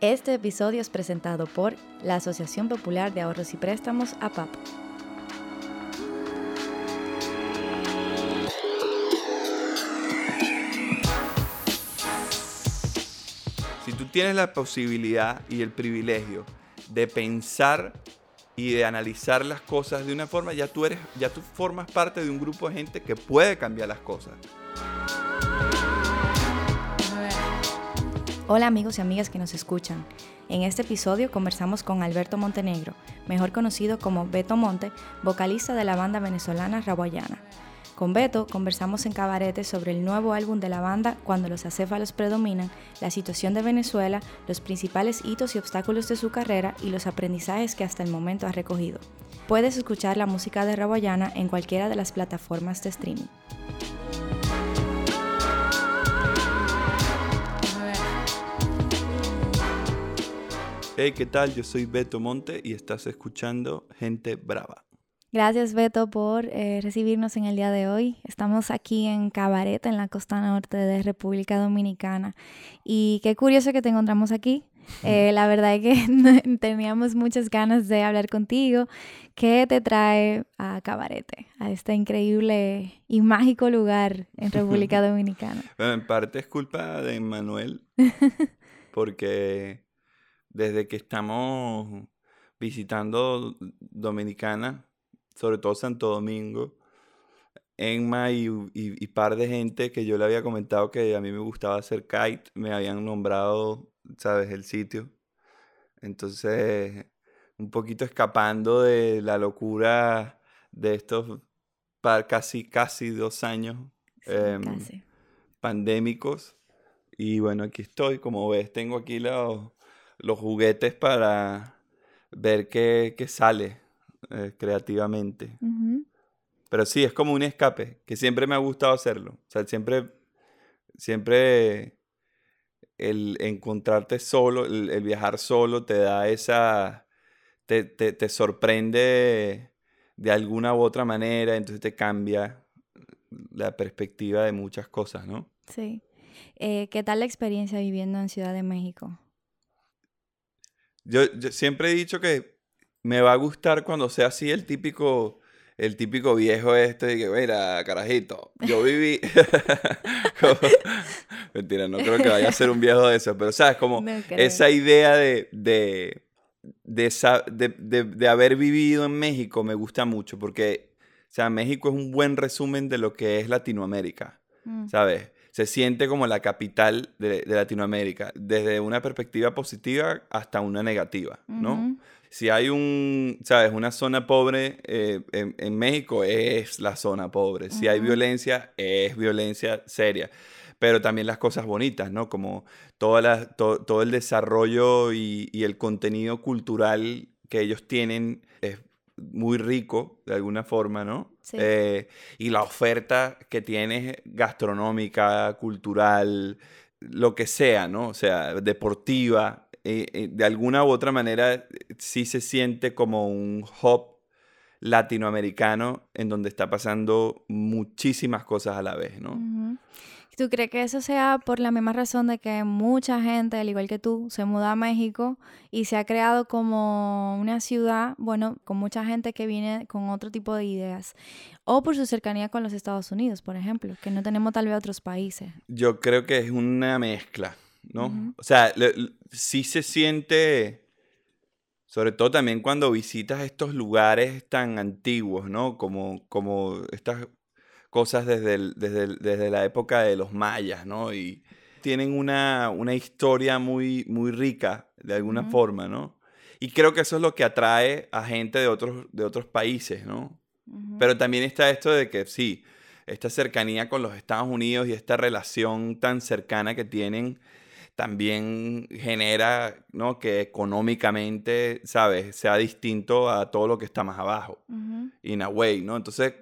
Este episodio es presentado por la Asociación Popular de Ahorros y Préstamos APAP. Si tú tienes la posibilidad y el privilegio de pensar y de analizar las cosas de una forma, ya tú eres, ya tú formas parte de un grupo de gente que puede cambiar las cosas. Hola amigos y amigas que nos escuchan. En este episodio conversamos con Alberto Montenegro, mejor conocido como Beto Monte, vocalista de la banda venezolana Raboyana. Con Beto conversamos en Cabarete sobre el nuevo álbum de la banda Cuando los acéfalos predominan, la situación de Venezuela, los principales hitos y obstáculos de su carrera y los aprendizajes que hasta el momento ha recogido. Puedes escuchar la música de Raboyana en cualquiera de las plataformas de streaming. Hey, ¿qué tal? Yo soy Beto Monte y estás escuchando Gente Brava. Gracias Beto por eh, recibirnos en el día de hoy. Estamos aquí en Cabaret, en la costa norte de República Dominicana. Y qué curioso que te encontramos aquí. Eh, la verdad es que teníamos muchas ganas de hablar contigo. ¿Qué te trae a Cabarete, a este increíble y mágico lugar en República Dominicana? Bueno, en parte es culpa de Manuel, porque desde que estamos visitando Dominicana, sobre todo Santo Domingo, Enma y, y, par de gente que yo le había comentado que a mí me gustaba hacer kite, me habían nombrado, ¿sabes?, el sitio. Entonces, un poquito escapando de la locura de estos casi, casi dos años em, pandémicos. Y bueno, aquí estoy, como ves, tengo aquí los, los juguetes para ver qué, qué sale eh, creativamente. Pero sí, es como un escape, que siempre me ha gustado hacerlo. O sea, siempre, siempre el encontrarte solo, el, viajar solo te da esa, te, te, te, sorprende de alguna u otra manera, entonces te cambia la perspectiva de muchas cosas, ¿no? Sí. Eh, ¿Qué tal la experiencia viviendo en Ciudad de México? Yo, yo siempre he dicho que me va a gustar cuando sea así el típico, el típico viejo este de que, mira, carajito, yo viví... Mentira, no creo que vaya a ser un viejo de eso, pero sabes, como esa idea de, de, de, de, haber vivido en México me gusta mucho, porque, o sea, México es un buen resumen de lo que es Latinoamérica, mm. ¿sabes? Se siente como la capital de, Latinoamérica, desde una perspectiva positiva hasta una negativa, ¿no? si hay un, sabes, una zona pobre eh, en, México, es la zona pobre. Si hay violencia, es violencia seria. Pero también las cosas bonitas, ¿no? Como toda todo el desarrollo y, el contenido cultural que ellos tienen es muy rico, de alguna forma, ¿no? Eh, y la oferta que tienes gastronómica, cultural, lo que sea, ¿no? O sea, deportiva, eh, eh, de alguna u otra manera sí se siente como un hub latinoamericano en donde está pasando muchísimas cosas a la vez, ¿no? ¿Tú crees que eso sea por la misma razón de que mucha gente, al igual que tú, se muda a México y se ha creado como una ciudad, bueno, con mucha gente que viene con otro tipo de ideas? O por su cercanía con los Estados Unidos, por ejemplo, que no tenemos tal vez otros países. Yo creo que es una mezcla. ¿no? O sea, sí se siente, sobre todo también cuando visitas estos lugares tan antiguos, ¿no? Como, como estas cosas desde, desde, la época de los mayas, ¿no? Y tienen una, historia muy, muy rica, de alguna forma, ¿no? Y creo que eso es lo que atrae a gente de otros, de otros países, ¿no? Pero también está esto de que sí, esta cercanía con los Estados Unidos y esta relación tan cercana que tienen también genera ¿no? que económicamente, ¿sabes?, sea distinto a todo lo que está más abajo. In a way, ¿no? Entonces,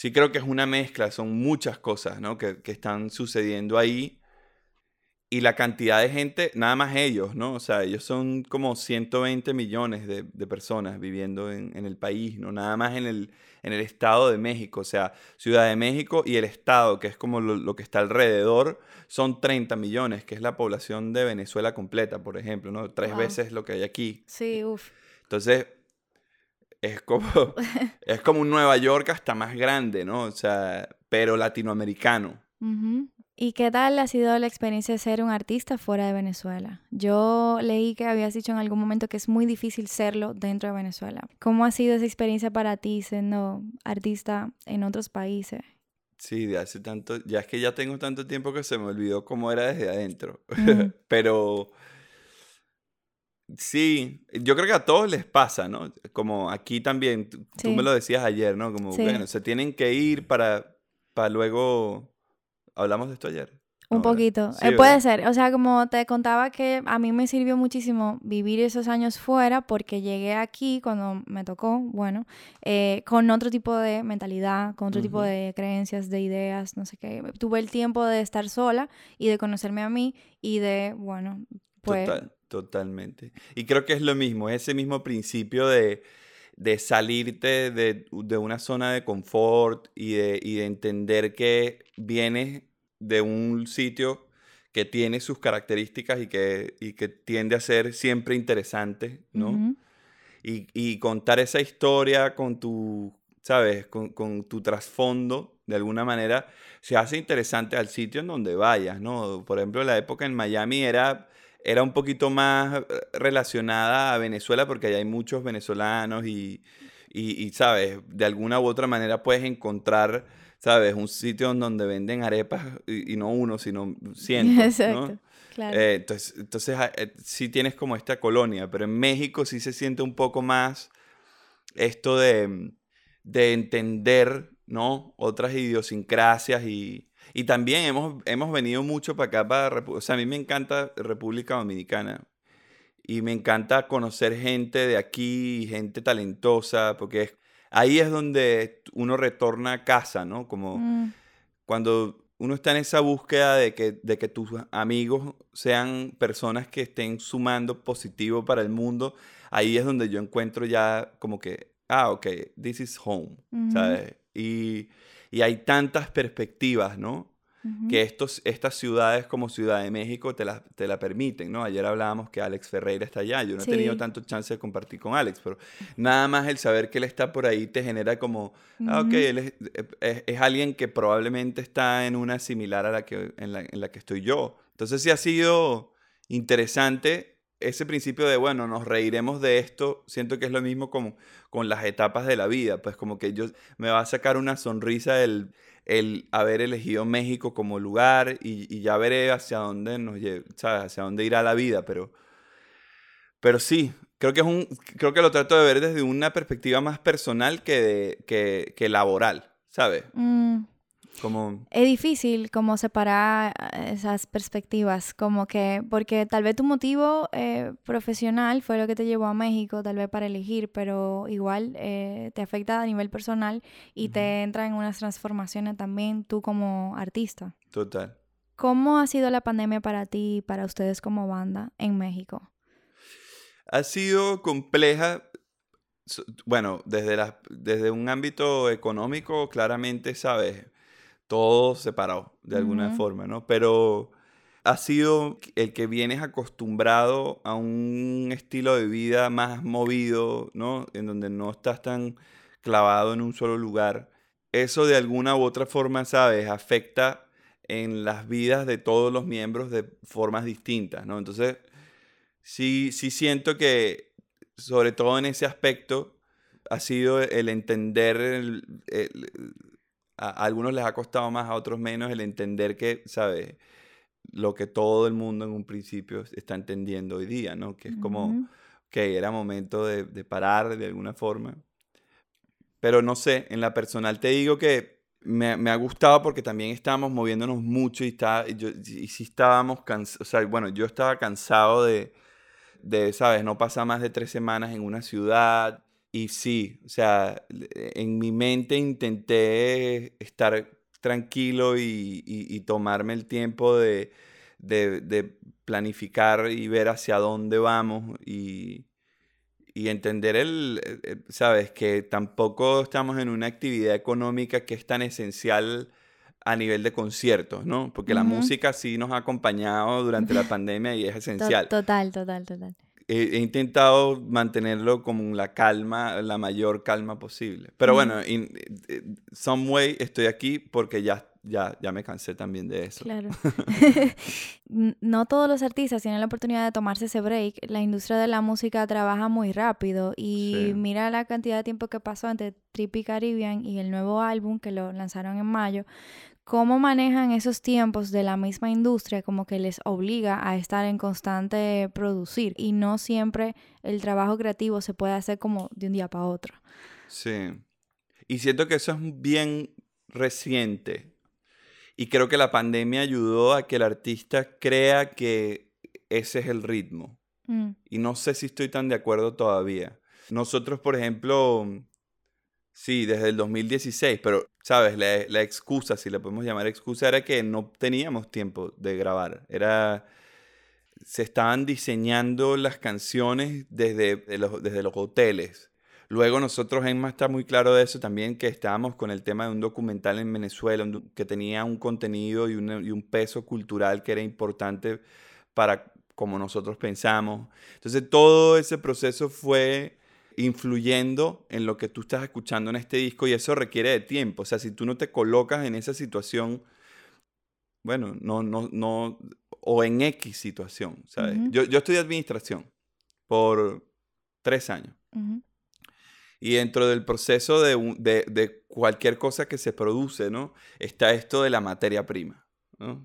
sí creo que es una mezcla, son muchas cosas, ¿no? Que, que están sucediendo ahí. y la cantidad de gente, nada más ellos, ¿no? O sea, ellos son como 120 millones de, personas viviendo en, el país, ¿no? Nada más en el, en el Estado de México, o sea, Ciudad de México y el Estado, que es como lo, que está alrededor, son 30 millones, que es la población de Venezuela completa, por ejemplo, ¿no? Tres veces lo que hay aquí. Sí, uff. Entonces, es como, es como un Nueva York hasta más grande, ¿no? O sea, pero latinoamericano. ¿Y qué tal ha sido la experiencia de ser un artista fuera de Venezuela? Yo leí que habías dicho en algún momento que es muy difícil serlo dentro de Venezuela. ¿Cómo ha sido esa experiencia para ti siendo artista en otros países? Sí, de hace tanto, ya es que ya tengo tanto tiempo que se me olvidó cómo era desde adentro. Pero sí, yo creo que a todos les pasa, ¿no? Como aquí también, tú me lo decías ayer, ¿no? Como, bueno, se tienen que ir para, para luego ¿Hablamos de esto ayer? Un poquito. Eh, puede ser. O sea, como te contaba que a mí me sirvió muchísimo vivir esos años fuera porque llegué aquí cuando me tocó, bueno, eh, con otro tipo de mentalidad, con otro tipo de creencias, de ideas, no sé qué. Tuve el tiempo de estar sola y de conocerme a mí y de, bueno, pues... Total, totalmente. Y creo que es lo mismo, ese mismo principio de, de salirte de, de, una zona de confort y de, y de entender que vienes de un sitio que tiene sus características y que, que tiende a ser siempre interesante, ¿no? y, contar esa historia con tu, ¿sabes? Con, tu trasfondo, de alguna manera, se hace interesante al sitio en donde vayas, ¿no? Por ejemplo, la época en Miami era, era un poquito más eh, relacionada a Venezuela porque allá hay muchos venezolanos y, y, ¿sabes? De alguna u otra manera puedes encontrar ¿sabes? Un sitio donde venden arepas y, no uno, sino cientos, Exacto. Claro. Eh, entonces, entonces ah, eh, sí tienes como esta colonia, pero en México sí se siente un poco más esto de, de entender, ¿no? Otras idiosincrasias y, y también hemos, hemos venido mucho para acá, para, o sea, a mí me encanta República Dominicana y me encanta conocer gente de aquí, gente talentosa, porque es ahí es donde uno retorna a casa, ¿no? Como mm. cuando uno está en esa búsqueda de que, de que tus amigos sean personas que estén sumando positivo para el mundo, ahí es donde yo encuentro ya como que, ah, ok, this is home, ¿sabes? Y, y hay tantas perspectivas, ¿no? que estos, estas ciudades como Ciudad de México te la, te la permiten, ¿no? Ayer hablábamos que Alex Ferreira está allá, yo no he tenido tanto chance de compartir con Alex, pero nada más el saber que él está por ahí te genera como, ah, ok, él es, es, alguien que probablemente está en una similar a la que, en, la, en la que estoy yo. Entonces sí ha sido interesante ese principio de, bueno, nos reiremos de esto, siento que es lo mismo como con las etapas de la vida, pues como que yo me va a sacar una sonrisa el el haber elegido México como lugar y, ya veré hacia dónde nos ¿sabes? Hacia dónde irá la vida, pero, pero sí, creo que, es un, creo que lo trato de ver desde una perspectiva más personal que, que, que laboral, ¿sabes? Mm. Es difícil como separar eh, esas perspectivas, como que, porque tal vez tu motivo eh, profesional fue lo que te llevó a México, tal vez para elegir, pero igual eh, te afecta a nivel personal y te entra en unas transformaciones también tú como artista. Total. ¿Cómo ha sido la pandemia para ti y para ustedes como banda en México? Ha sido compleja, bueno, desde, la, desde un ámbito económico, claramente, ¿sabes? Todo separado de alguna forma, ¿no? Pero ha sido el que vienes acostumbrado a un estilo de vida más movido, ¿no? En donde no estás tan clavado en un solo lugar. Eso de alguna u otra forma, ¿sabes? Afecta en las vidas de todos los miembros de formas distintas, ¿no? Entonces, sí, sí siento que, sobre todo en ese aspecto, ha sido el entender el, a, algunos les ha costado más, a otros menos el entender que, ¿sabes? Lo que todo el mundo en un principio está entendiendo hoy día, ¿no? Que es como que era momento de, parar de alguna forma. Pero no sé, en la personal te digo que me, me ha gustado porque también estábamos moviéndonos mucho y, está, yo, y sí estábamos cansados, o sea, bueno, yo estaba cansado de, de, ¿sabes? No pasar más de tres semanas en una ciudad, y sí, o sea, en mi mente intenté estar tranquilo y, tomarme el tiempo de, de, de planificar y ver hacia dónde vamos y, y entender el, eh, eh, sabes, que tampoco estamos en una actividad económica que es tan esencial a nivel de conciertos, ¿no? Porque la música sí nos ha acompañado durante la pandemia y es esencial. Total, total, total. He, intentado mantenerlo como la calma, la mayor calma posible. Pero bueno, in, eh, some way estoy aquí porque ya ya, ya me cansé también de eso. Claro. no todos los artistas tienen la oportunidad de tomarse ese break. La industria de la música trabaja muy rápido y mira la cantidad de tiempo que pasó entre Trippy Caribbean y el nuevo álbum que lo lanzaron en mayo. ¿Cómo manejan esos tiempos de la misma industria como que les obliga a estar en constante producir y no siempre el trabajo creativo se puede hacer como de un día para otro? Sí. Y siento que eso es bien reciente y creo que la pandemia ayudó a que el artista crea que ese es el ritmo. Mm. Y no sé si estoy tan de acuerdo todavía. Nosotros, por ejemplo, sí, desde el 2016, pero, ¿sabes? La, la excusa, si la podemos llamar excusa, era que no teníamos tiempo de grabar. Era se estaban diseñando las canciones desde los, desde los hoteles. Luego nosotros, Emma está muy claro de eso también, que estábamos con el tema de un documental en Venezuela que tenía un contenido y, y un peso cultural que era importante para como nosotros pensamos. Entonces todo ese proceso fue influyendo en lo que tú estás escuchando en este disco y eso requiere de tiempo. O sea, si tú no te colocas en esa situación, bueno, no, no, no, o en X situación, ¿sabes? yo, yo estudié administración por tres años. Y dentro del proceso de, de, de, cualquier cosa que se produce, ¿no? Está esto de la materia prima, ¿no?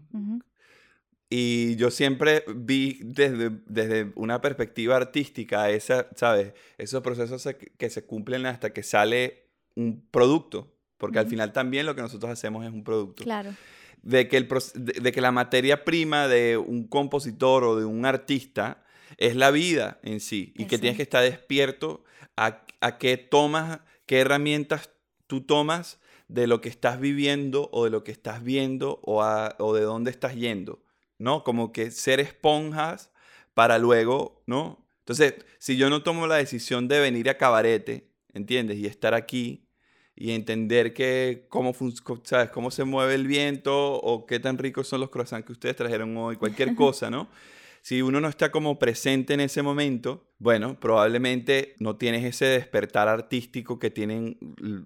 Y yo siempre vi desde, desde una perspectiva artística esa, ¿sabes? Esos procesos que se cumplen hasta que sale un producto, porque al final también lo que nosotros hacemos es un producto. Claro. De que, el, de que la materia prima de un compositor o de un artista es la vida en sí y que tienes que estar despierto a, qué tomas, qué herramientas tú tomas de lo que estás viviendo o de lo que estás viendo o, o de dónde estás yendo, ¿no? Como que ser esponjas para luego, ¿no? Entonces, si yo no tomo la decisión de venir a cabarete, ¿entiendes? Y estar aquí y entender que cómo, ¿sabes? cómo se mueve el viento o qué tan ricos son los croissants que ustedes trajeron hoy, cualquier cosa, ¿no? Si uno no está como presente en ese momento, bueno, probablemente no tienes ese despertar artístico que tienen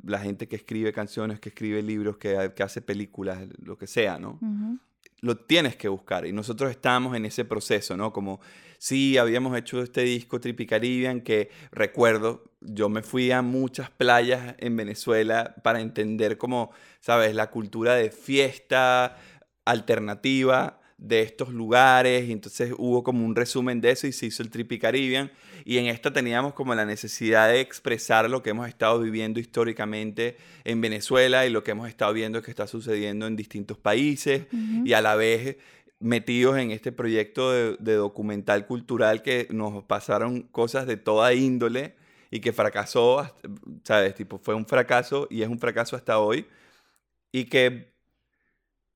la gente que escribe canciones, que escribe libros, que, hace películas, lo que sea, ¿no? Lo tienes que buscar y nosotros estamos en ese proceso, ¿no? Como sí, habíamos hecho este disco Trippy Caribbean que recuerdo, yo me fui a muchas playas en Venezuela para entender como, sabes, la cultura de fiesta alternativa de estos lugares y entonces hubo como un resumen de eso y se hizo el Trippy Caribbean. Y en esta teníamos como la necesidad de expresar lo que hemos estado viviendo históricamente en Venezuela y lo que hemos estado viendo que está sucediendo en distintos países y a la vez metidos en este proyecto de, de, documental cultural que nos pasaron cosas de toda índole y que fracasó, ¿sabes? Tipo, fue un fracaso y es un fracaso hasta hoy. Y que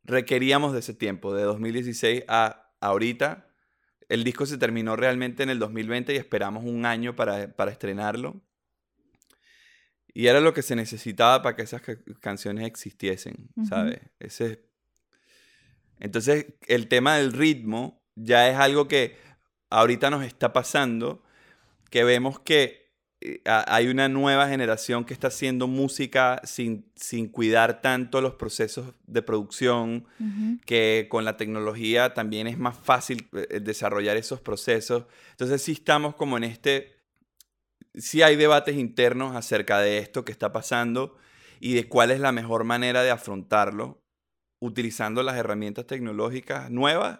requeríamos de ese tiempo, de 2016 a ahorita. El disco se terminó realmente en el 2020 y esperamos un año para, estrenarlo. Y era lo que se necesitaba para que esas canciones existiesen, ¿sabes? Ese... Entonces, el tema del ritmo ya es algo que ahorita nos está pasando, que vemos que hay una nueva generación que está haciendo música sin, sin cuidar tanto los procesos de producción, que con la tecnología también es más fácil eh, desarrollar esos procesos. Entonces sí estamos como en este, sí hay debates internos acerca de esto que está pasando y de cuál es la mejor manera de afrontarlo utilizando las herramientas tecnológicas nuevas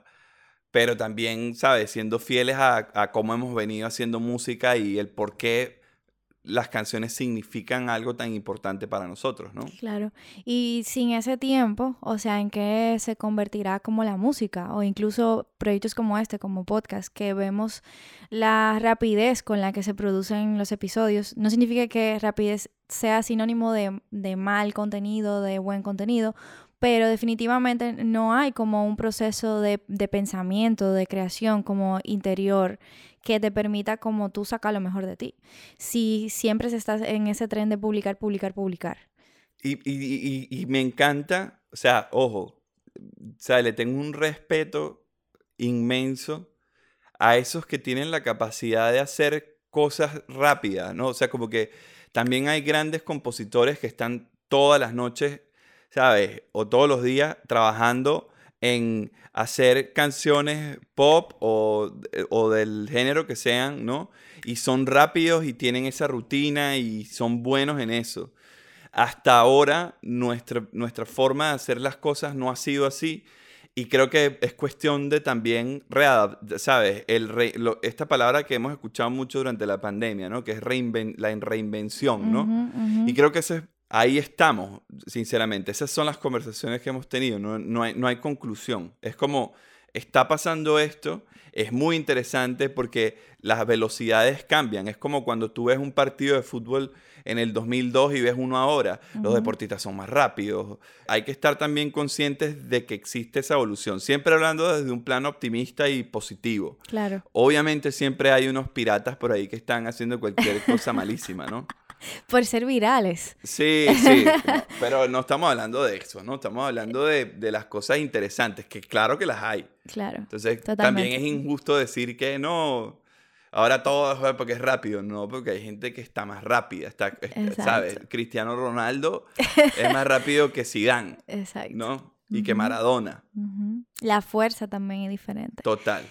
pero también, ¿sabes? Siendo fieles a, a, cómo hemos venido haciendo música y el por qué las canciones significan algo tan importante para nosotros, ¿no? Claro. Y sin ese tiempo, o sea, ¿en qué se convertirá como la música? O incluso proyectos como este, como podcast, que vemos la rapidez con la que se producen los episodios. No significa que rapidez sea sinónimo de, de mal contenido, de buen contenido, pero definitivamente no hay como un proceso de, de pensamiento, de creación como interior que te permita como tú sacar lo mejor de ti. Si siempre estás en ese tren de publicar, publicar, publicar. Y, y, y, me encanta, o sea, ojo, o le tengo un respeto inmenso a esos que tienen la capacidad de hacer cosas rápidas, ¿no? O sea, como que también hay grandes compositores que están todas las noches, ¿sabes? O todos los días trabajando en hacer canciones pop o, del género que sean, ¿no? Y son rápidos y tienen esa rutina y son buenos en eso. Hasta ahora nuestra, nuestra forma de hacer las cosas no ha sido así y creo que es cuestión de también, ¿sabes? El esta palabra que hemos escuchado mucho durante la pandemia, ¿no? Que es la reinvención, ¿no? Y creo que ese, ahí estamos, sinceramente. Esas son las conversaciones que hemos tenido, no, no, hay, no hay conclusión. Es como, está pasando esto, es muy interesante porque las velocidades cambian. Es como cuando tú ves un partido de fútbol en el 2002 y ves uno ahora. Los deportistas son más rápidos. Hay que estar también conscientes de que existe esa evolución. Siempre hablando desde un plano optimista y positivo. Claro. Obviamente siempre hay unos piratas por ahí que están haciendo cualquier cosa malísima, ¿no? Por ser virales. Sí, sí, pero no estamos hablando de eso, ¿no? Estamos hablando de, de, las cosas interesantes, que claro que las hay. Claro. Entonces, también es injusto decir que no, Ahora todo es porque es rápido, no, porque hay gente que está más rápida, está, ¿sabes? Cristiano Ronaldo es más rápido que Zidane, Exacto. ¿no? Y que Maradona. La fuerza también es diferente. Total.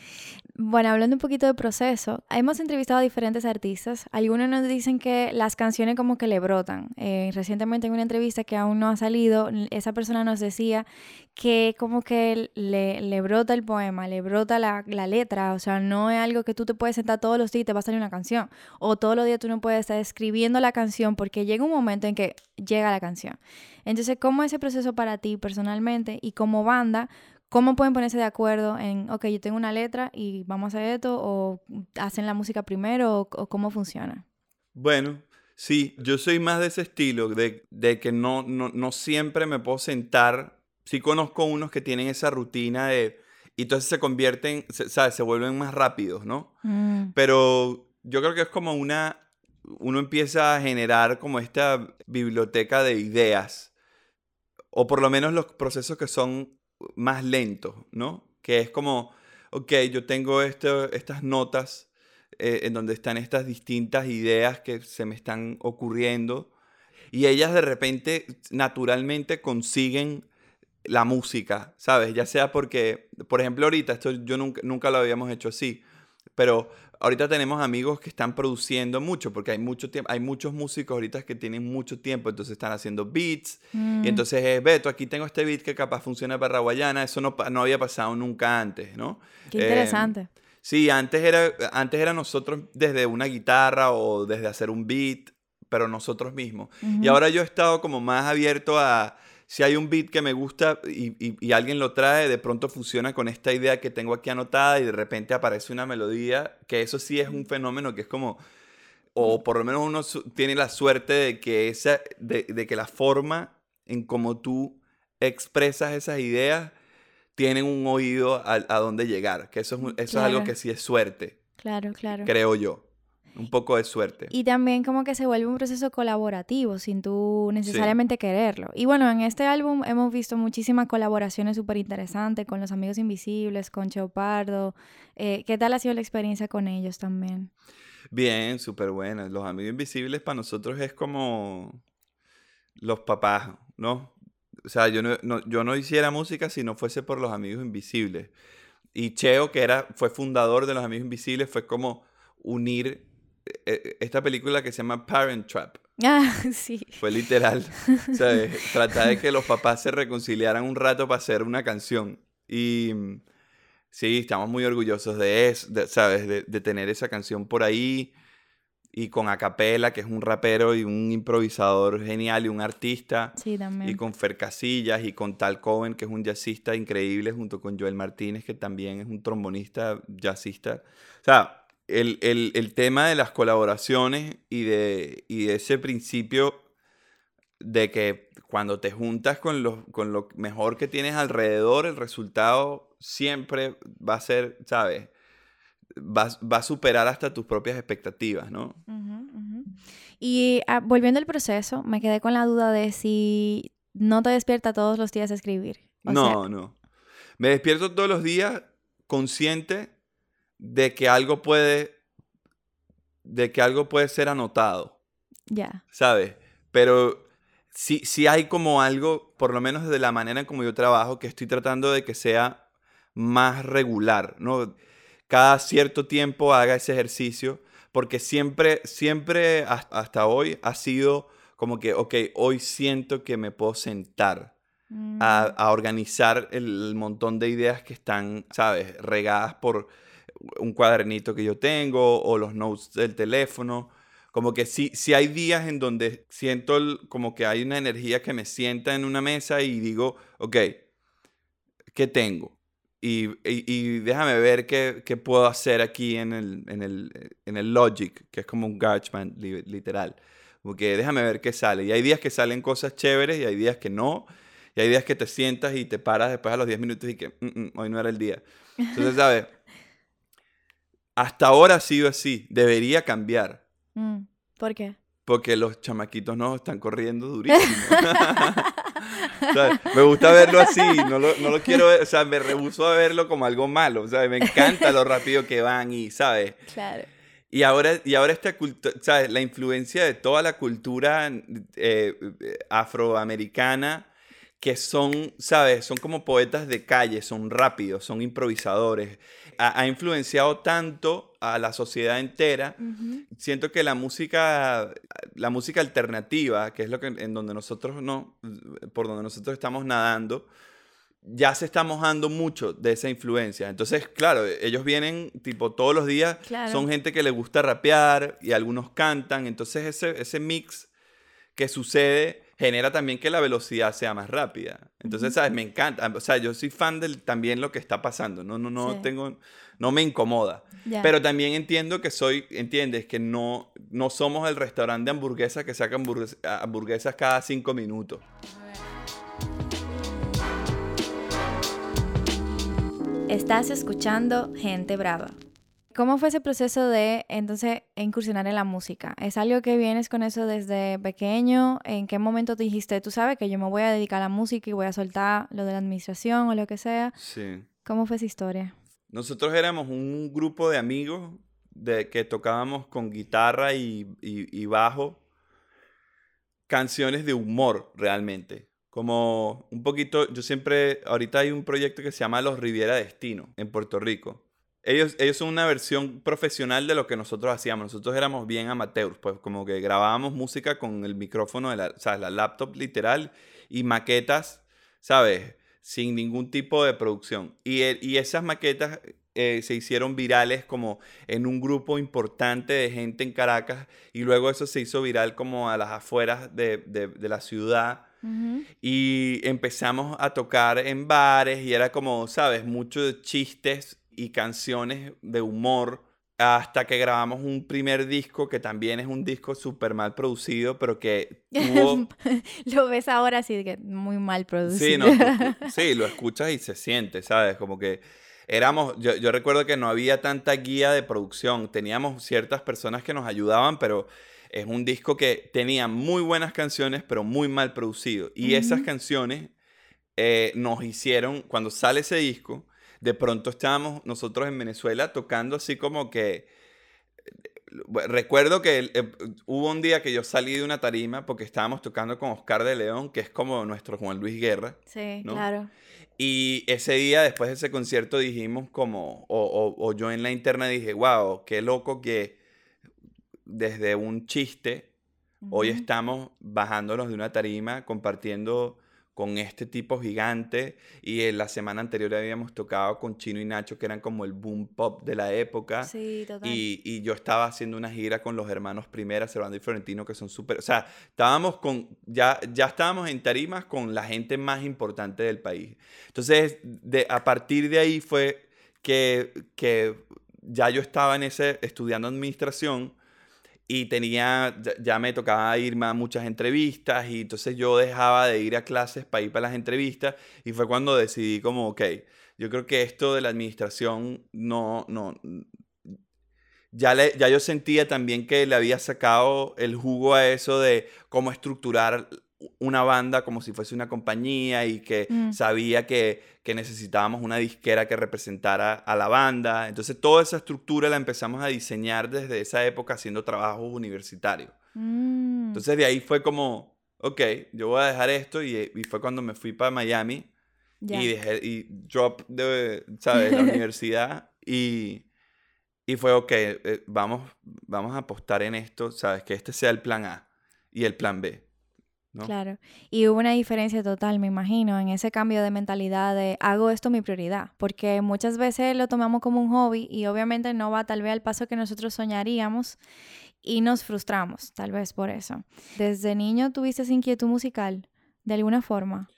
Bueno, hablando un poquito de proceso, hemos entrevistado a diferentes artistas. Algunos nos dicen que las canciones como que le brotan. Eh, recientemente en una entrevista que aún no ha salido, esa persona nos decía que como que le, brota el poema, le brota la, la, letra. O sea, no es algo que tú te puedes sentar todos los días y te va a salir una canción. O todos los días tú no puedes estar escribiendo la canción porque llega un momento en que llega la canción. Entonces, ¿cómo es ese proceso para ti personalmente y como banda? ¿Cómo pueden ponerse de acuerdo en, ok, yo tengo una letra y vamos a hacer esto? ¿O hacen la música primero? ¿O, cómo funciona? Bueno, sí, yo soy más de ese estilo, de, de que no, no, no, siempre me puedo sentar. Sí conozco unos que tienen esa rutina de... Y entonces se convierten, ¿sabes? Se vuelven más rápidos, ¿no? Mm. Pero yo creo que es como una... Uno empieza a generar como esta biblioteca de ideas. O por lo menos los procesos que son más lento, ¿no? Que es como, ok, yo tengo estas notas eh, en donde están estas distintas ideas que se me están ocurriendo y ellas de repente naturalmente consiguen la música, ¿sabes? Ya sea porque, por ejemplo, ahorita, esto yo nunca, nunca lo habíamos hecho así, pero ahorita tenemos amigos que están produciendo mucho, porque hay, mucho tiempo, hay muchos músicos ahorita que tienen mucho tiempo, entonces están haciendo beats, y mm. entonces es, Beto, aquí tengo este beat que capaz funciona para Guayana, eso no, no había pasado nunca antes, ¿no? Qué interesante. Em, sí, antes era, antes era nosotros desde una guitarra o desde hacer un beat, pero nosotros mismos. Y ahora yo he estado como más abierto a si hay un beat que me gusta y, alguien lo trae, de pronto funciona con esta idea que tengo aquí anotada y de repente aparece una melodía, que eso sí es un fenómeno que es como, o por lo menos uno tiene la suerte de que, esa, de, que la forma en cómo tú expresas esas ideas tienen un oído a, a dónde llegar, que eso, es, eso es algo que sí es suerte. Claro, claro. Creo yo. Un poco de suerte. Y también como que se vuelve un proceso colaborativo sin tú necesariamente quererlo. Y bueno, en este álbum hemos visto muchísimas colaboraciones súper interesantes con los Amigos Invisibles, con Cheopardo. Eh, ¿Qué tal ha sido la experiencia con ellos también? Bien, súper buena. Los Amigos Invisibles para nosotros es como los papás, ¿no? O sea, yo no, yo no hiciera música si no fuese por los Amigos Invisibles. Y Cheo, que era, fue fundador de los Amigos Invisibles, fue como unir esta película que se llama Parent Trap. Ah, sí. Fue literal. o sea, tratar de que los papás se reconciliaran un rato para hacer una canción. Y sí, estamos muy orgullosos de eso, ¿sabes? De, de, tener esa canción por ahí. Y con Acapela, que es un rapero y un improvisador genial y un artista. Sí, también. Y con Fer Casillas y con Tal Cohen, que es un jazzista increíble, junto con Joel Martínez, que también es un trombonista jazzista. O sea, el, el, el, tema de las colaboraciones y de, y de ese principio de que cuando te juntas con lo, con lo mejor que tienes alrededor, el resultado siempre va a ser, ¿sabes? Va, va a superar hasta tus propias expectativas, ¿no? Y ah, volviendo al proceso, me quedé con la duda de si no te despierta todos los días a escribir. no, no. Me despierto todos los días consciente de que algo puede, de que algo puede ser anotado. Ya. ¿Sabes? Pero sí, sí hay como algo, por lo menos de la manera en como yo trabajo, que estoy tratando de que sea más regular, ¿no? Cada cierto tiempo haga ese ejercicio porque siempre, siempre hasta hoy ha sido como que, ok, hoy siento que me puedo sentar a, mm. organizar el, montón de ideas que están, ¿sabes?, regadas por un cuadernito que yo tengo o los notes del teléfono. Como que sí, sí hay días en donde siento como que hay una energía que me sienta en una mesa y digo, ok, ¿qué tengo? Y, y, déjame ver qué, qué, puedo hacer aquí en el, en, el, en el Logic, que es como un GarageBand literal. Porque déjame ver qué sale. Y hay días que salen cosas chéveres y hay días que no. Y hay días que te sientas y te paras después a los 10 minutos y que mm, mm, hoy no era el día. Entonces, ¿sabes? Hasta ahora ha sido así. Debería cambiar. Mm, ¿Por qué? Porque los chamaquitos no están corriendo durísimo. me gusta verlo así, no lo, no lo, quiero ver, o sea, me rehuso a verlo como algo malo, o sea, me encanta lo rápido que van y, ¿sabes? Claro. Y ahora, y ahora esta cultura, ¿sabes? La influencia de toda la cultura eh, afroamericana, que son, ¿sabes? Son como poetas de calle, son rápidos, son improvisadores. Ha, influenciado tanto a la sociedad entera. Siento que la música, la música alternativa, que es lo que en donde nosotros no, por donde nosotros estamos nadando, ya se está mojando mucho de esa influencia. Entonces, claro, ellos vienen tipo todos los días, son gente que le gusta rapear y algunos cantan, entonces ese, ese mix que sucede genera también que la velocidad sea más rápida. Entonces, ¿sabes? Me encanta, o sea, yo soy fan de también lo que está pasando, no, no, no tengo, no me incomoda. Pero también entiendo que soy, entiendes, que no, no somos el restaurante de hamburguesas que saca hamburguesas cada cinco minutos. Estás escuchando Gente Brava. ¿Cómo fue ese proceso de entonces incursionar en la música? ¿Es algo que vienes con eso desde pequeño? ¿En qué momento te dijiste, tú sabes que yo me voy a dedicar a la música y voy a soltar lo de la administración o lo que sea? Sí. ¿Cómo fue esa historia? Nosotros éramos un grupo de amigos de, que tocábamos con guitarra y, y bajo canciones de humor realmente como un poquito, yo siempre, ahorita hay un proyecto que se llama Los Riviera Destino en Puerto Rico. Ellos, ellos son una versión profesional de lo que nosotros hacíamos. Nosotros éramos bien amateurs, pues como que grabábamos música con el micrófono de la, ¿sabes? la laptop literal y maquetas, ¿sabes? Sin ningún tipo de producción. Y, y esas maquetas eh, se hicieron virales como en un grupo importante de gente en Caracas y luego eso se hizo viral como a las afueras de, de, de la ciudad y empezamos a tocar en bares y era como, ¿sabes? Muchos chistes y canciones de humor hasta que grabamos un primer disco que también es un disco súper mal producido, pero que tuvo... lo ves ahora sí, que muy mal producido. Sí, no, sí, lo escuchas y se siente, ¿sabes? Como que éramos, yo, yo recuerdo que no había tanta guía de producción, teníamos ciertas personas que nos ayudaban, pero es un disco que tenía muy buenas canciones, pero muy mal producido. Y esas canciones eh, nos hicieron, cuando sale ese disco, de pronto estábamos nosotros en Venezuela tocando así como que... Recuerdo que eh, hubo un día que yo salí de una tarima porque estábamos tocando con Oscar de León, que es como nuestro Juan Luis Guerra. Sí, claro. Y ese día, después de ese concierto, dijimos como, o, o yo en la interna dije, wow, qué loco que desde un chiste, hoy estamos bajándonos de una tarima, compartiendo con este tipo gigante y en la semana anterior habíamos tocado con Chino y Nacho que eran como el boom pop de la época sí, total. Y, y, yo estaba haciendo una gira con los hermanos Primera, Servando y Florentino que son súper, o sea, estábamos con, ya, ya estábamos en tarimas con la gente más importante del país. Entonces, de, a partir de ahí fue que, que ya yo estaba en ese, estudiando administración y tenía, ya me tocaba irme a muchas entrevistas y entonces yo dejaba de ir a clases para ir para las entrevistas y fue cuando decidí como, ok, yo creo que esto de la administración no, no, ya, le, ya yo sentía también que le había sacado el jugo a eso de cómo estructurar una banda como si fuese una compañía y que mm. sabía que, que, necesitábamos una disquera que representara a la banda. Entonces toda esa estructura la empezamos a diseñar desde esa época haciendo trabajos universitarios. Mm. Entonces de ahí fue como, ok, yo voy a dejar esto y, y fue cuando me fui para Miami y dejé, y drop de, ¿sabes? la universidad y, y fue, ok, eh, vamos, vamos a apostar en esto, ¿sabes? Que este sea el plan A y el plan B. Claro. Y hubo una diferencia total, me imagino, en ese cambio de mentalidad de hago esto mi prioridad, porque muchas veces lo tomamos como un hobby y obviamente no va tal vez al paso que nosotros soñaríamos y nos frustramos, tal vez por eso. ¿Desde niño tuviste esa inquietud musical, de alguna forma?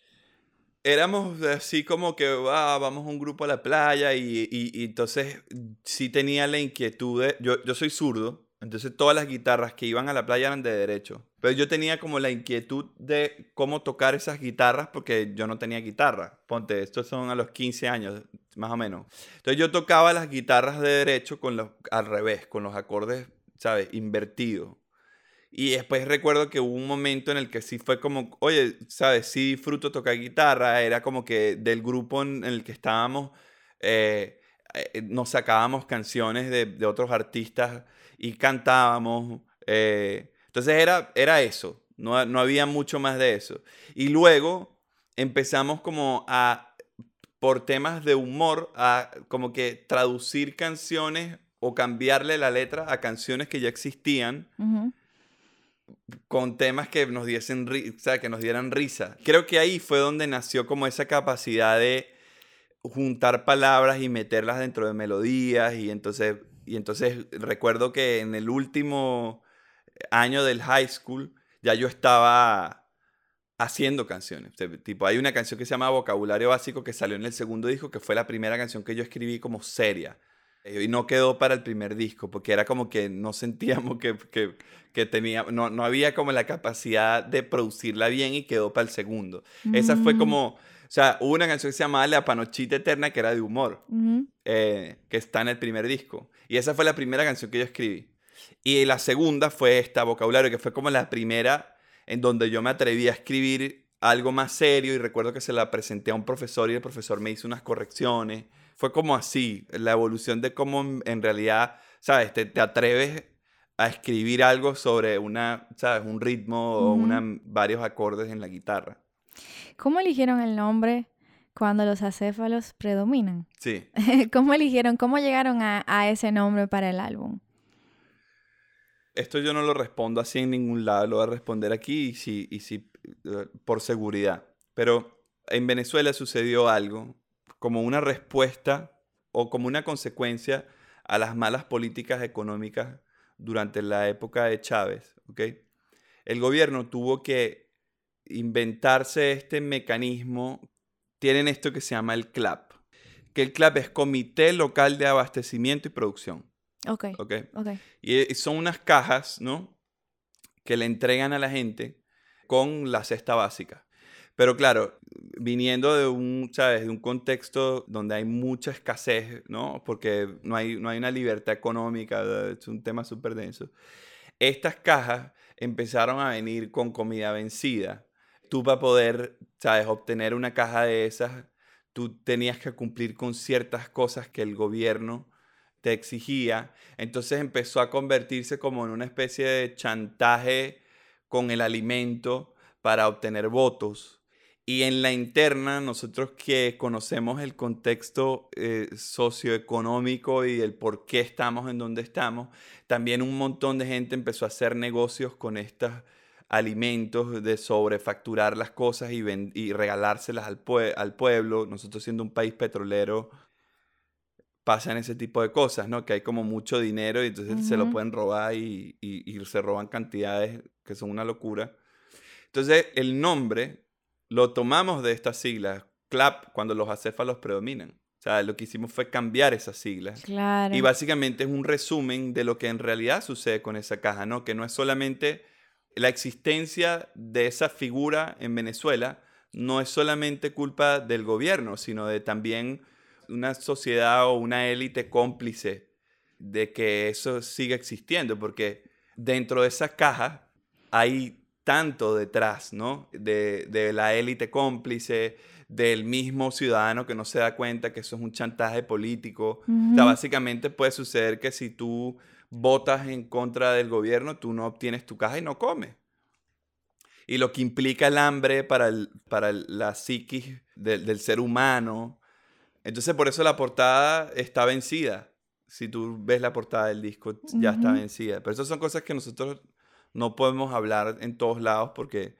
Éramos así como que ah, vamos un grupo a la playa y, y, entonces sí tenía la inquietud de, yo, yo soy zurdo, entonces todas las guitarras que iban a la playa eran de derecho. Pero yo tenía como la inquietud de cómo tocar esas guitarras porque yo no tenía guitarra. Ponte, estos son a los 15 años, más o menos. Entonces yo tocaba las guitarras de derecho con los, al revés, con los acordes, ¿sabes? Invertidos. Y después recuerdo que hubo un momento en el que sí fue como, oye, ¿sabes? Sí disfruto tocar guitarra. Era como que del grupo en el que estábamos, eh, eh, nos sacábamos canciones de, de otros artistas y cantábamos. Eh, entonces era, era eso, no, no había mucho más de eso. Y luego empezamos como a, por temas de humor, a como que traducir canciones o cambiarle la letra a canciones que ya existían. con temas que nos diesen o sea, que nos dieran risa. Creo que ahí fue donde nació como esa capacidad de juntar palabras y meterlas dentro de melodías y entonces y entonces recuerdo que en el último año del high school ya yo estaba haciendo canciones. tipo, hay una canción que se llama Vocabulario Básico que salió en el segundo disco, que fue la primera canción que yo escribí como seria. Y no quedó para el primer disco, porque era como que no sentíamos que, que, que tenía, no, no, había como la capacidad de producirla bien y quedó para el segundo. Esa fue mm. como sea, hubo una canción que se llamaba La Panochita Eterna que era de humor, eh, que está en el primer disco. Y esa fue la primera canción que yo escribí. Y la segunda fue esta, Vocabulario, que fue como la primera en donde yo me atreví a escribir algo más serio y recuerdo que se la presenté a un profesor y el profesor me hizo unas correcciones. Fue como así, la evolución de cómo en realidad, ¿sabes? Te, te atreves a escribir algo sobre una, ¿sabes? Un ritmo o una, varios acordes en la guitarra. ¿Cómo eligieron el nombre cuando los acéfalos predominan? Sí. ¿Cómo eligieron, cómo llegaron a, ese nombre para el álbum? Esto yo no lo respondo así en ningún lado, lo voy a responder aquí y sí, y sí, eh, por seguridad. Pero en Venezuela sucedió algo como una respuesta o como una consecuencia a las malas políticas económicas durante la época de Chávez. ¿okay? El gobierno tuvo que inventarse este mecanismo, tienen esto que se llama el CLAP, que el CLAP es Comité Local de Abastecimiento y Producción. Ok. okay. Y son unas cajas, ¿no? Que le entregan a la gente con la cesta básica. Pero claro, viniendo de un, ¿sabes? De un contexto donde hay mucha escasez, ¿no? Porque no hay, no hay una libertad económica, es un tema súper denso. Estas cajas empezaron a venir con comida vencida tú para poder, ¿sabes?, obtener una caja de esas, tú tenías que cumplir con ciertas cosas que el gobierno te exigía. Entonces empezó a convertirse como en una especie de chantaje con el alimento para obtener votos. Y en la interna, nosotros que conocemos el contexto eh, socioeconómico y el por qué estamos en donde estamos, también un montón de gente empezó a hacer negocios con estas alimentos, de sobrefacturar las cosas y, y regalárselas al, al pueblo. Nosotros siendo un país petrolero, pasan ese tipo de cosas, ¿no? Que hay como mucho dinero y entonces se lo pueden robar y, y, se roban cantidades que son una locura. Entonces el nombre lo tomamos de estas siglas, CLAP, cuando los acéfalos predominan. O sea, lo que hicimos fue cambiar esas siglas. Claro. Y básicamente es un resumen de lo que en realidad sucede con esa caja, ¿no? Que no es solamente la existencia de esa figura en Venezuela, no es solamente culpa del gobierno, sino de también una sociedad o una élite cómplice de que eso siga existiendo, porque dentro de esa caja hay tanto detrás, ¿no? De, de la élite cómplice, del mismo ciudadano que no se da cuenta que eso es un chantaje político. O sea, básicamente puede suceder que si tú votas en contra del gobierno, tú no obtienes tu caja y no comes. Y lo que implica el hambre para, el, para la psiquis del, del ser humano. Entonces, por eso la portada está vencida. Si tú ves la portada del disco, ya está vencida. Pero esas son cosas que nosotros no podemos hablar en todos lados porque,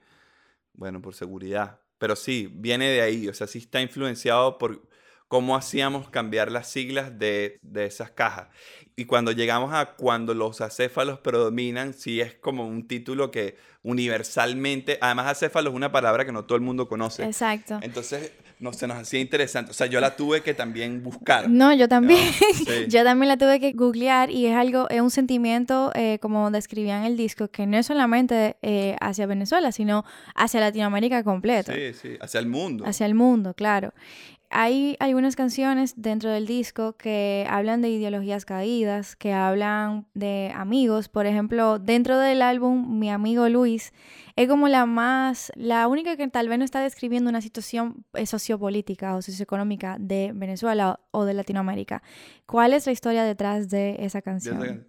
bueno, por seguridad. Pero sí, viene de ahí, o sea, sí está influenciado por cómo hacíamos cambiar las siglas de, de esas cajas. Y cuando llegamos a cuando los acéfalos predominan, sí es como un título que universalmente, además acéfalo es una palabra que no todo el mundo conoce. Exacto. Entonces, no se nos hacía interesante. O sea, yo la tuve que también buscar. No, yo también. yo también la tuve que googlear y es algo, es un sentimiento, eh, como describían el disco, que no es solamente eh, hacia Venezuela, sino hacia Latinoamérica completo. Sí, sí, hacia el mundo. Hacia el mundo, claro. Hay algunas canciones dentro del disco que hablan de ideologías caídas, que hablan de amigos. Por ejemplo, dentro del álbum Mi amigo Luis es como la más, la única que tal vez no está describiendo una situación eh, sociopolítica o socioeconómica de Venezuela o de Latinoamérica. ¿Cuál es la historia detrás de esa canción?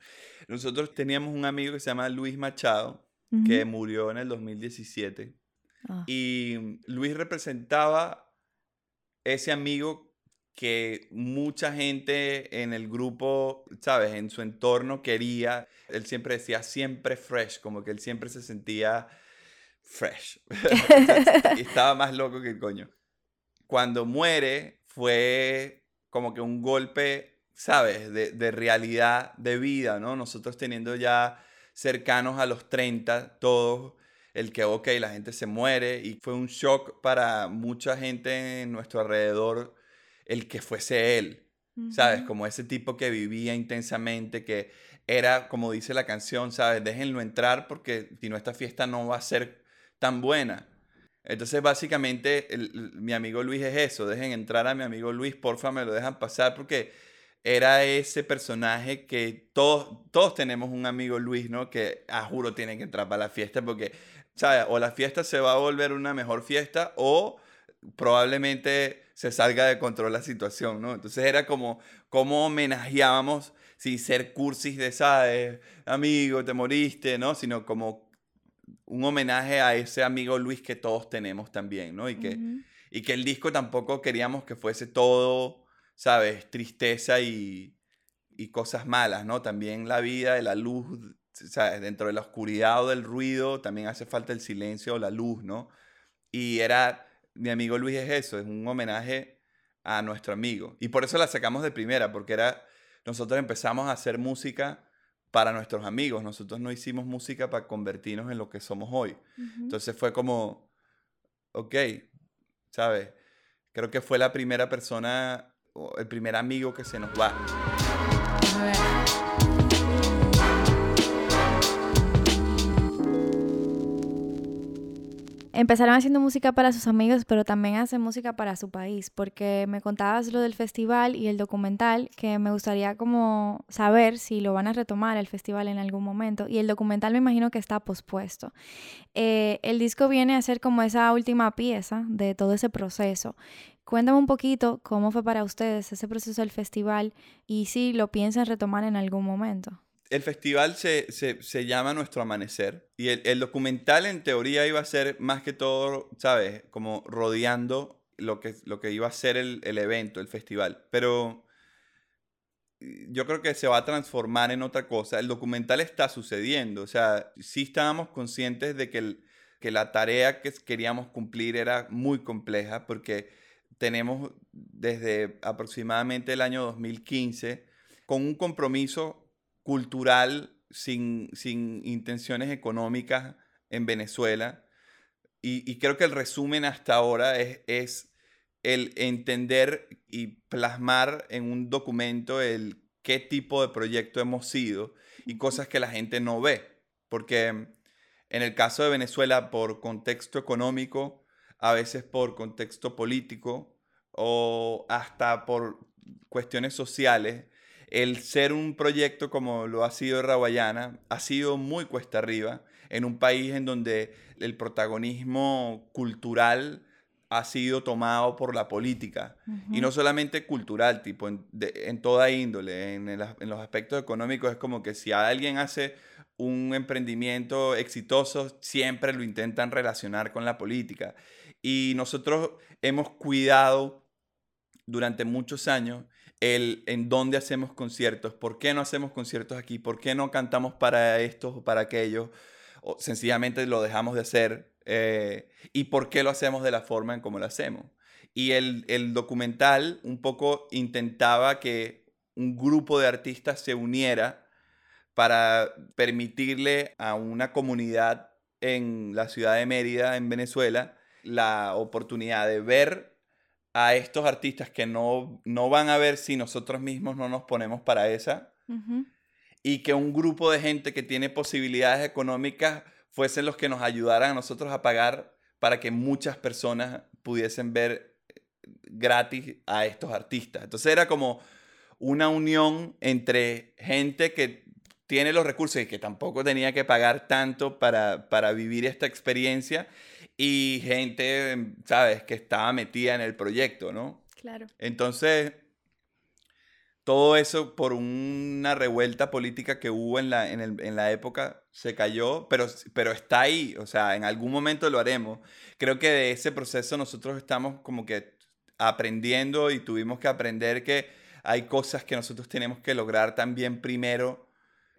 Nosotros teníamos un amigo que se llama Luis Machado, que murió en el 2017. Ah. Y Luis representaba ese amigo que mucha gente en el grupo, ¿sabes? En su entorno quería. Él siempre decía siempre fresh, como que él siempre se sentía fresh. estaba más loco que el coño. Cuando muere fue como que un golpe, ¿sabes? De, de realidad de vida, ¿no? Nosotros teniendo ya cercanos a los 30, todos el que, ok, la gente se muere y fue un shock para mucha gente en nuestro alrededor el que fuese él, ¿sabes? Como ese tipo que vivía intensamente, que era, como dice la canción, ¿sabes? Déjenlo entrar porque si no esta fiesta no va a ser tan buena. Entonces, básicamente, mi amigo Luis es eso, dejen entrar a mi amigo Luis, porfa, me lo dejan pasar porque era ese personaje que todos, todos tenemos un amigo Luis, ¿no? Que, a ah, juro, tiene que entrar para la fiesta porque o la fiesta se va a volver una mejor fiesta o probablemente se salga de control la situación, ¿no? Entonces era como, cómo homenajeábamos, sin ser cursis de, ¿sabes? Amigo, te moriste, ¿no? Sino como un homenaje a ese amigo Luis que todos tenemos también, ¿no? Y que, y que el disco tampoco queríamos que fuese todo, ¿sabes? Tristeza y, y cosas malas, ¿no? También la vida, la luz dentro de la oscuridad o del ruido también hace falta el silencio o la luz, ¿no? Y era, mi amigo Luis es eso, es un homenaje a nuestro amigo. Y por eso la sacamos de primera, porque era, nosotros empezamos a hacer música para nuestros amigos, nosotros no hicimos música para convertirnos en lo que somos hoy. Entonces fue como, ok, ¿sabes? Creo que fue la primera persona, el primer amigo que se nos va. Empezaron haciendo música para sus amigos, pero también hacen música para su país, porque me contabas lo del festival y el documental, que me gustaría como saber si lo van a retomar el festival en algún momento, y el documental me imagino que está pospuesto. Eh, el disco viene a ser como esa última pieza de todo ese proceso. Cuéntame un poquito cómo fue para ustedes ese proceso del festival y si lo piensan retomar en algún momento el festival se, llama Nuestro Amanecer y el, documental en teoría iba a ser más que todo, ¿sabes? Como rodeando lo que, lo que iba a ser el, evento, el festival. Pero yo creo que se va a transformar en otra cosa. El documental está sucediendo, o sea, sí estábamos conscientes de que, que la tarea que queríamos cumplir era muy compleja porque tenemos desde aproximadamente el año 2015 con un compromiso cultural sin, sin intenciones económicas en Venezuela. Y, creo que el resumen hasta ahora es, es el entender y plasmar en un documento el qué tipo de proyecto hemos sido y cosas que la gente no ve. Porque en el caso de Venezuela, por contexto económico, a veces por contexto político o hasta por cuestiones sociales, el ser un proyecto como lo ha sido Rawayana ha sido muy cuesta arriba en un país en donde el protagonismo cultural ha sido tomado por la política. Y no solamente cultural, tipo, en, toda índole, en, en, los aspectos económicos, es como que si alguien hace un emprendimiento exitoso, siempre lo intentan relacionar con la política. Y nosotros hemos cuidado durante muchos años el en dónde hacemos conciertos, por qué no hacemos conciertos aquí, por qué no cantamos para estos o para aquellos, o sencillamente lo dejamos de hacer eh, y por qué lo hacemos de la forma en como lo hacemos. Y el, el documental un poco intentaba que un grupo de artistas se uniera para permitirle a una comunidad en la ciudad de Mérida, en Venezuela, la oportunidad de ver a estos artistas que no, no van a ver si nosotros mismos no nos ponemos para esa. Y que un grupo de gente que tiene posibilidades económicas fuesen los que nos ayudaran a nosotros a pagar para que muchas personas pudiesen ver gratis a estos artistas. Entonces era como una unión entre gente que tiene los recursos y que tampoco tenía que pagar tanto para, para vivir esta experiencia y gente, ¿sabes?, que estaba metida en el proyecto, ¿no? Claro. Entonces, todo eso por una revuelta política que hubo en la, en, el, en la época se cayó, pero, pero está ahí, o sea, en algún momento lo haremos. Creo que de ese proceso nosotros estamos como que aprendiendo y tuvimos que aprender que hay cosas que nosotros tenemos que lograr también primero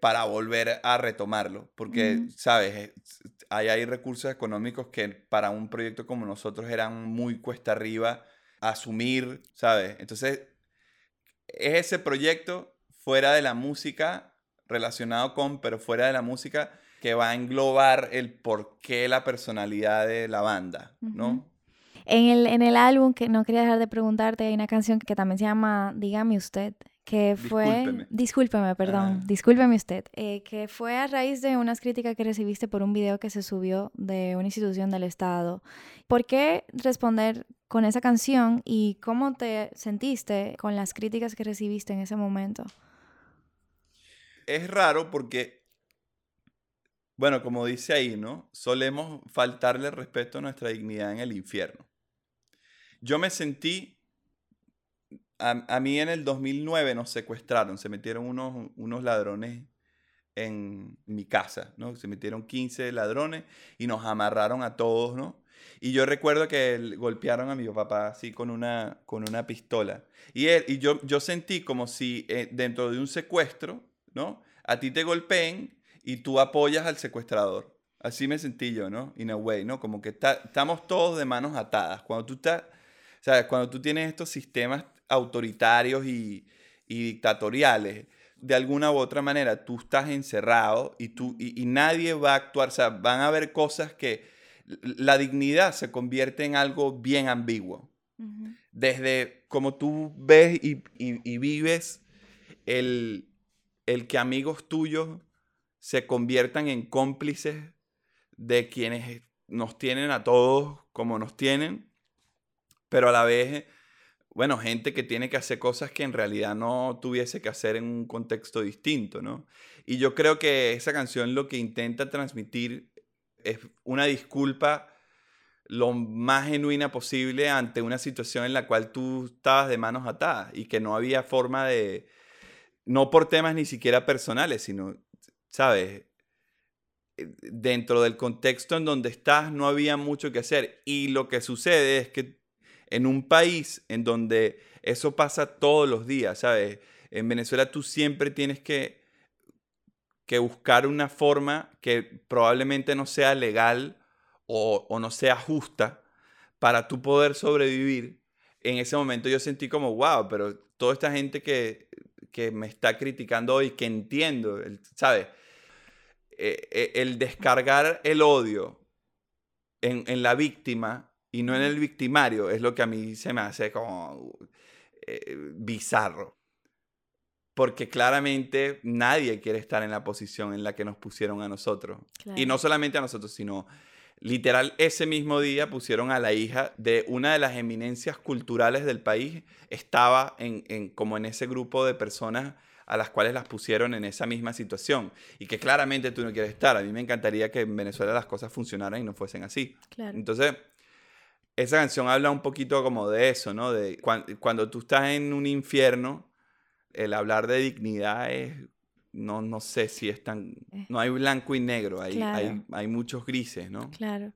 para volver a retomarlo, porque, ¿sabes? Hay, hay recursos económicos que para un proyecto como nosotros eran muy cuesta arriba asumir, ¿sabes? Entonces, es ese proyecto fuera de la música, relacionado con, pero fuera de la música, que va a englobar el porqué la personalidad de la banda, ¿no? En el, en el álbum, que no quería dejar de preguntarte, hay una canción que también se llama Dígame usted, que fue, discúlpeme, perdón, discúlpeme usted, eh, que fue a raíz de unas críticas que recibiste por un video que se subió de una institución del Estado. ¿Por qué responder con esa canción y cómo te sentiste con las críticas que recibiste en ese momento? Es raro porque, bueno, como dice ahí, ¿no? Solemos faltarle respeto a nuestra dignidad en el infierno. Yo me sentí a, mí en el 2009 nos secuestraron, se metieron unos, unos ladrones en mi casa, ¿no? Se metieron 15 ladrones y nos amarraron a todos, ¿no? Y yo recuerdo que golpearon a mi papá así con una, con una pistola. Y, él, y yo, yo sentí como si eh, dentro de un secuestro, ¿no? A ti te golpeen y tú apoyas al secuestrador. Así me sentí yo, ¿no? In a way, ¿no? Como que estamos todos de manos atadas. Cuando tú estás, ¿sabes? Cuando tú tienes estos sistemas autoritarios y, dictatoriales, de alguna u otra manera tú estás encerrado y, tú, y, nadie va a actuar, o sea, van a haber cosas que la dignidad se convierte en algo bien ambiguo. Desde como tú ves y, vives el, el que amigos tuyos se conviertan en cómplices de quienes nos tienen a todos como nos tienen, pero a la vez bueno, gente que tiene que hacer cosas que en realidad no tuviese que hacer en un contexto distinto, ¿no? Y yo creo que esa canción lo que intenta transmitir es una disculpa lo más genuina posible ante una situación en la cual tú estabas de manos atadas y que no había forma de, no por temas ni siquiera personales, sino, ¿sabes? Eh, dentro del contexto en donde estás no había mucho que hacer. Y lo que sucede es que en un país en donde eso pasa todos los días, ¿sabes? En Venezuela tú siempre tienes que, que buscar una forma que probablemente no sea legal o, no sea justa para tú poder sobrevivir. En ese momento yo sentí como, wow, pero toda esta gente que, que me está criticando hoy, que entiendo, ¿sabes? Eh, eh, el descargar el odio en, en la víctima y no en el victimario, es lo que a mí se me hace como eh, bizarro. Porque claramente nadie quiere estar en la posición en la que nos pusieron a nosotros. Y no solamente a nosotros, sino literal ese mismo día pusieron a la hija de una de las eminencias culturales del país, estaba en, en, como en ese grupo de personas a las cuales las pusieron en esa misma situación y que claramente tú no quieres estar. A mí me encantaría que en Venezuela las cosas funcionaran y no fuesen así. Entonces, esa canción habla un poquito como de eso, ¿no? De cuando, tú estás en un infierno, el hablar de dignidad es, no, no sé si es tan, eh. no hay blanco y negro, hay, hay, hay muchos grises, ¿no? Claro.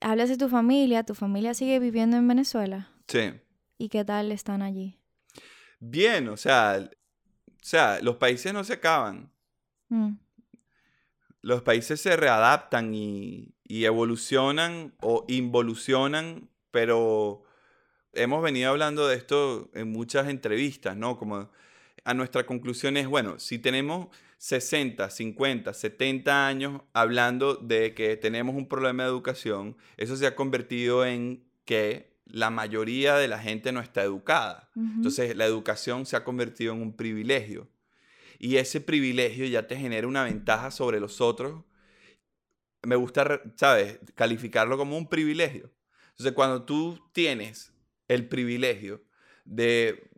Hablas de tu familia, ¿tu familia sigue viviendo en Venezuela? Sí. ¿Y qué tal están allí? Bien, o sea, o sea, los países no se acaban. Mm. Los países se readaptan y, evolucionan o involucionan, pero hemos venido hablando de esto en muchas entrevistas, ¿no? Como a nuestra conclusión es, bueno, si tenemos 60, 50, 70 años hablando de que tenemos un problema de educación, eso se ha convertido en que la mayoría de la gente no está educada. Entonces, la educación se ha convertido en un privilegio. Y ese privilegio ya te genera una ventaja sobre los otros. Me gusta, ¿sabes?, calificarlo como un privilegio. Entonces, cuando tú tienes el privilegio de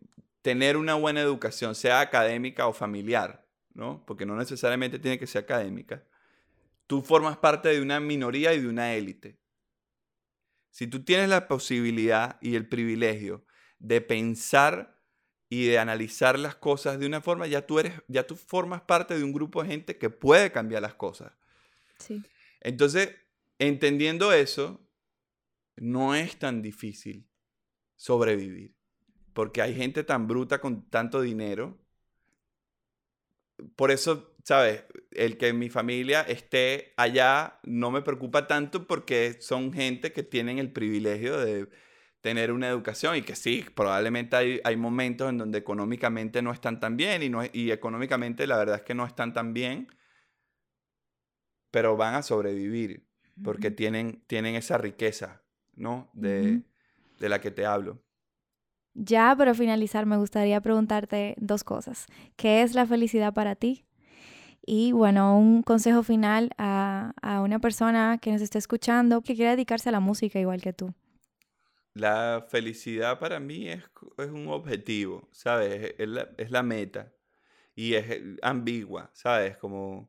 tener una buena educación, sea académica o familiar, ¿no? Porque no necesariamente tiene que ser académica. Tú formas parte de una minoría y de una élite. Si tú tienes la posibilidad y el privilegio de pensar y de analizar las cosas de una forma, ya tú eres, ya tú formas parte de un grupo de gente que puede cambiar las cosas. Sí. Entonces, entendiendo eso, no es tan difícil sobrevivir, porque hay gente tan bruta con tanto dinero. Por eso, ¿sabes? El que mi familia esté allá no me preocupa tanto porque son gente que tienen el privilegio de tener una educación y que sí, probablemente hay, hay momentos en donde económicamente no están tan bien y, no, y económicamente la verdad es que no están tan bien, pero van a sobrevivir porque tienen, tienen esa riqueza, ¿no? De, de la que te hablo. Ya para finalizar, me gustaría preguntarte dos cosas. ¿Qué es la felicidad para ti? Y bueno, un consejo final a, a una persona que nos esté escuchando que quiera dedicarse a la música igual que tú. La felicidad para mí es, es un objetivo, ¿sabes? Es la, es la, meta y es ambigua, ¿sabes? Como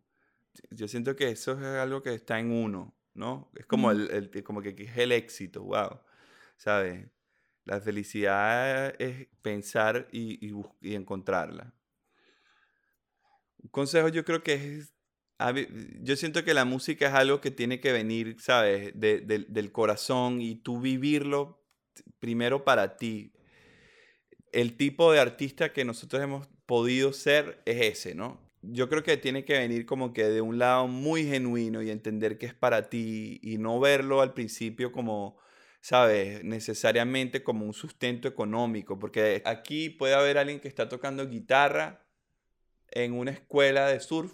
yo siento que eso es algo que está en uno, ¿no? Es como, el, el, como que es el éxito, wow, ¿sabes? La felicidad es pensar y, y, y encontrarla. Un consejo yo creo que es yo siento que la música es algo que tiene que venir, ¿sabes? De, de, del corazón y tú vivirlo primero para ti. El tipo de artista que nosotros hemos podido ser es ese, ¿no? Yo creo que tiene que venir como que de un lado muy genuino y entender que es para ti y no verlo al principio como, ¿sabes? Necesariamente como un sustento económico, porque aquí puede haber alguien que está tocando guitarra en una escuela de surf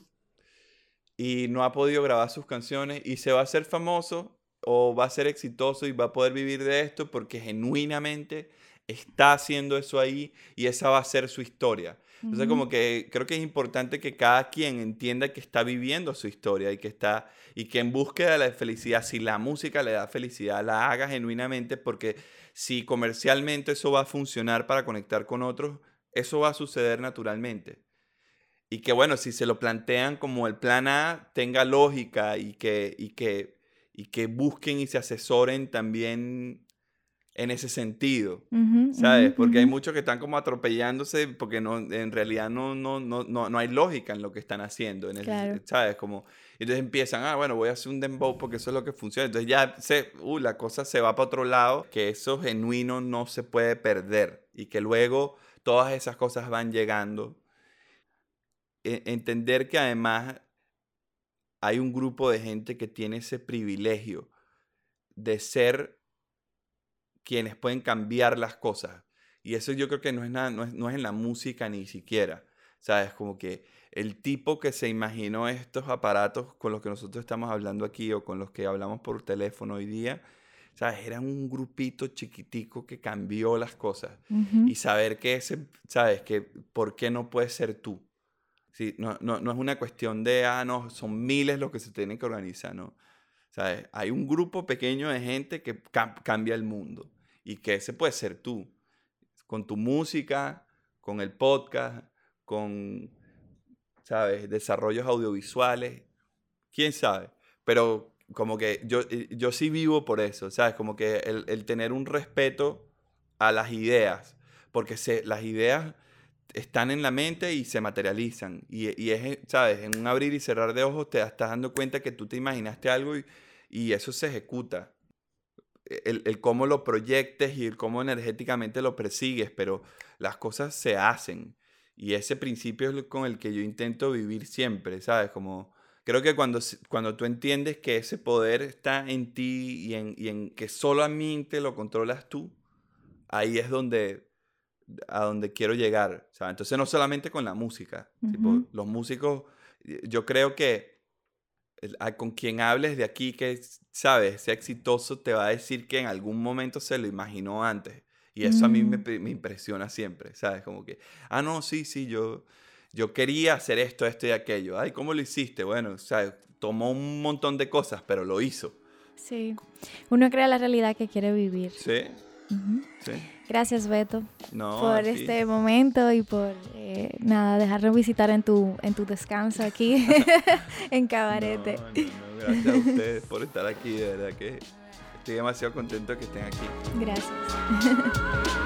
y no ha podido grabar sus canciones y se va a hacer famoso o va a ser exitoso y va a poder vivir de esto porque genuinamente está haciendo eso ahí y esa va a ser su historia. Entonces, como que creo que es importante que cada quien entienda que está viviendo su historia y que está y que en búsqueda de la felicidad, si la música le da felicidad, la haga genuinamente porque si comercialmente eso va a funcionar para conectar con otros, eso va a suceder naturalmente. Y que bueno, si se lo plantean como el plan A, tenga lógica y que, y que y que busquen y se asesoren también en ese sentido, ¿sabes? porque hay muchos que están como atropellándose porque no, en realidad no, no, no, no, hay lógica en lo que están haciendo, en ¿sabes? Como, entonces empiezan, ah, bueno, voy a hacer un dembow porque eso es lo que funciona. Entonces ya se, uh, la cosa se va para otro lado, que eso genuino no se puede perder y que luego todas esas cosas van llegando. E, entender que además hay un grupo de gente que tiene ese privilegio de ser quienes pueden cambiar las cosas. Y eso yo creo que no es, nada, no es, en la música ni siquiera. ¿Sabes? Como que el tipo que se imaginó estos aparatos con los que nosotros estamos hablando aquí o con los que hablamos por teléfono hoy día, ¿sabes? Era un grupito chiquitico que cambió las cosas. Ujú. Y saber que ese, ¿sabes? Que por qué no puedes ser tú. Sí, no, no, no es una cuestión de, ah, no, son miles los que se tienen que organizar, ¿no? ¿Sabes? Hay un grupo pequeño de gente que cam- cambia el mundo. Y que ese puede ser tú. Con tu música, con el podcast, con, ¿sabes? Desarrollos audiovisuales. ¿Quién sabe? Pero como que yo, eh, yo sí vivo por eso, ¿sabes? Como que el, el tener un respeto a las ideas. Porque se, las ideas están en la mente y se materializan. Y, y es, ¿sabes? En un abrir y cerrar de ojos te estás dando cuenta que tú te imaginaste algo y, y eso se ejecuta. El, el cómo lo proyectes y el cómo energéticamente lo persigues, pero las cosas se hacen. Y ese principio es con el que yo intento vivir siempre, ¿sabes? Como creo que cuando, cuando tú entiendes que ese poder está en ti y en, y en que solamente lo controlas tú, ahí es donde a donde quiero llegar. ¿sabes? Entonces no solamente con la música, tipo, los músicos, yo creo que con quien hables de aquí que, sabes, sea exitoso, te va a decir que en algún momento se lo imaginó antes. Y eso a mí me, Mm. me impresiona siempre, ¿sabes? Como que, ah, no, sí, sí, yo, yo quería hacer esto, esto y aquello. Ay, ¿cómo lo hiciste? Bueno, ¿sabes? Tomó un montón de cosas, pero lo hizo. Sí. Uno crea la realidad que quiere vivir. ¿Sí? Gracias, Beto, No, por este momento y por eh, nada, dejarnos visitar en tu, en tu descanso aquí en Cabarete. No, gracias a ustedes por estar aquí, de verdad que estoy demasiado contento que estén aquí. Gracias.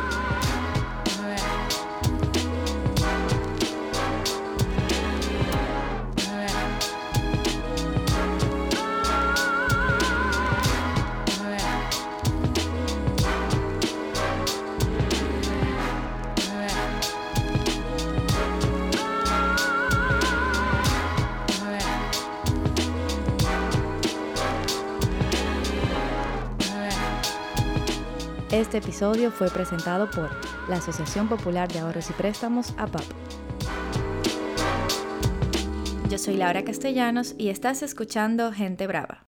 Este episodio fue presentado por la Asociación Popular de Ahorros y Préstamos, APAP. Yo soy Laura Castellanos y estás escuchando Gente Brava.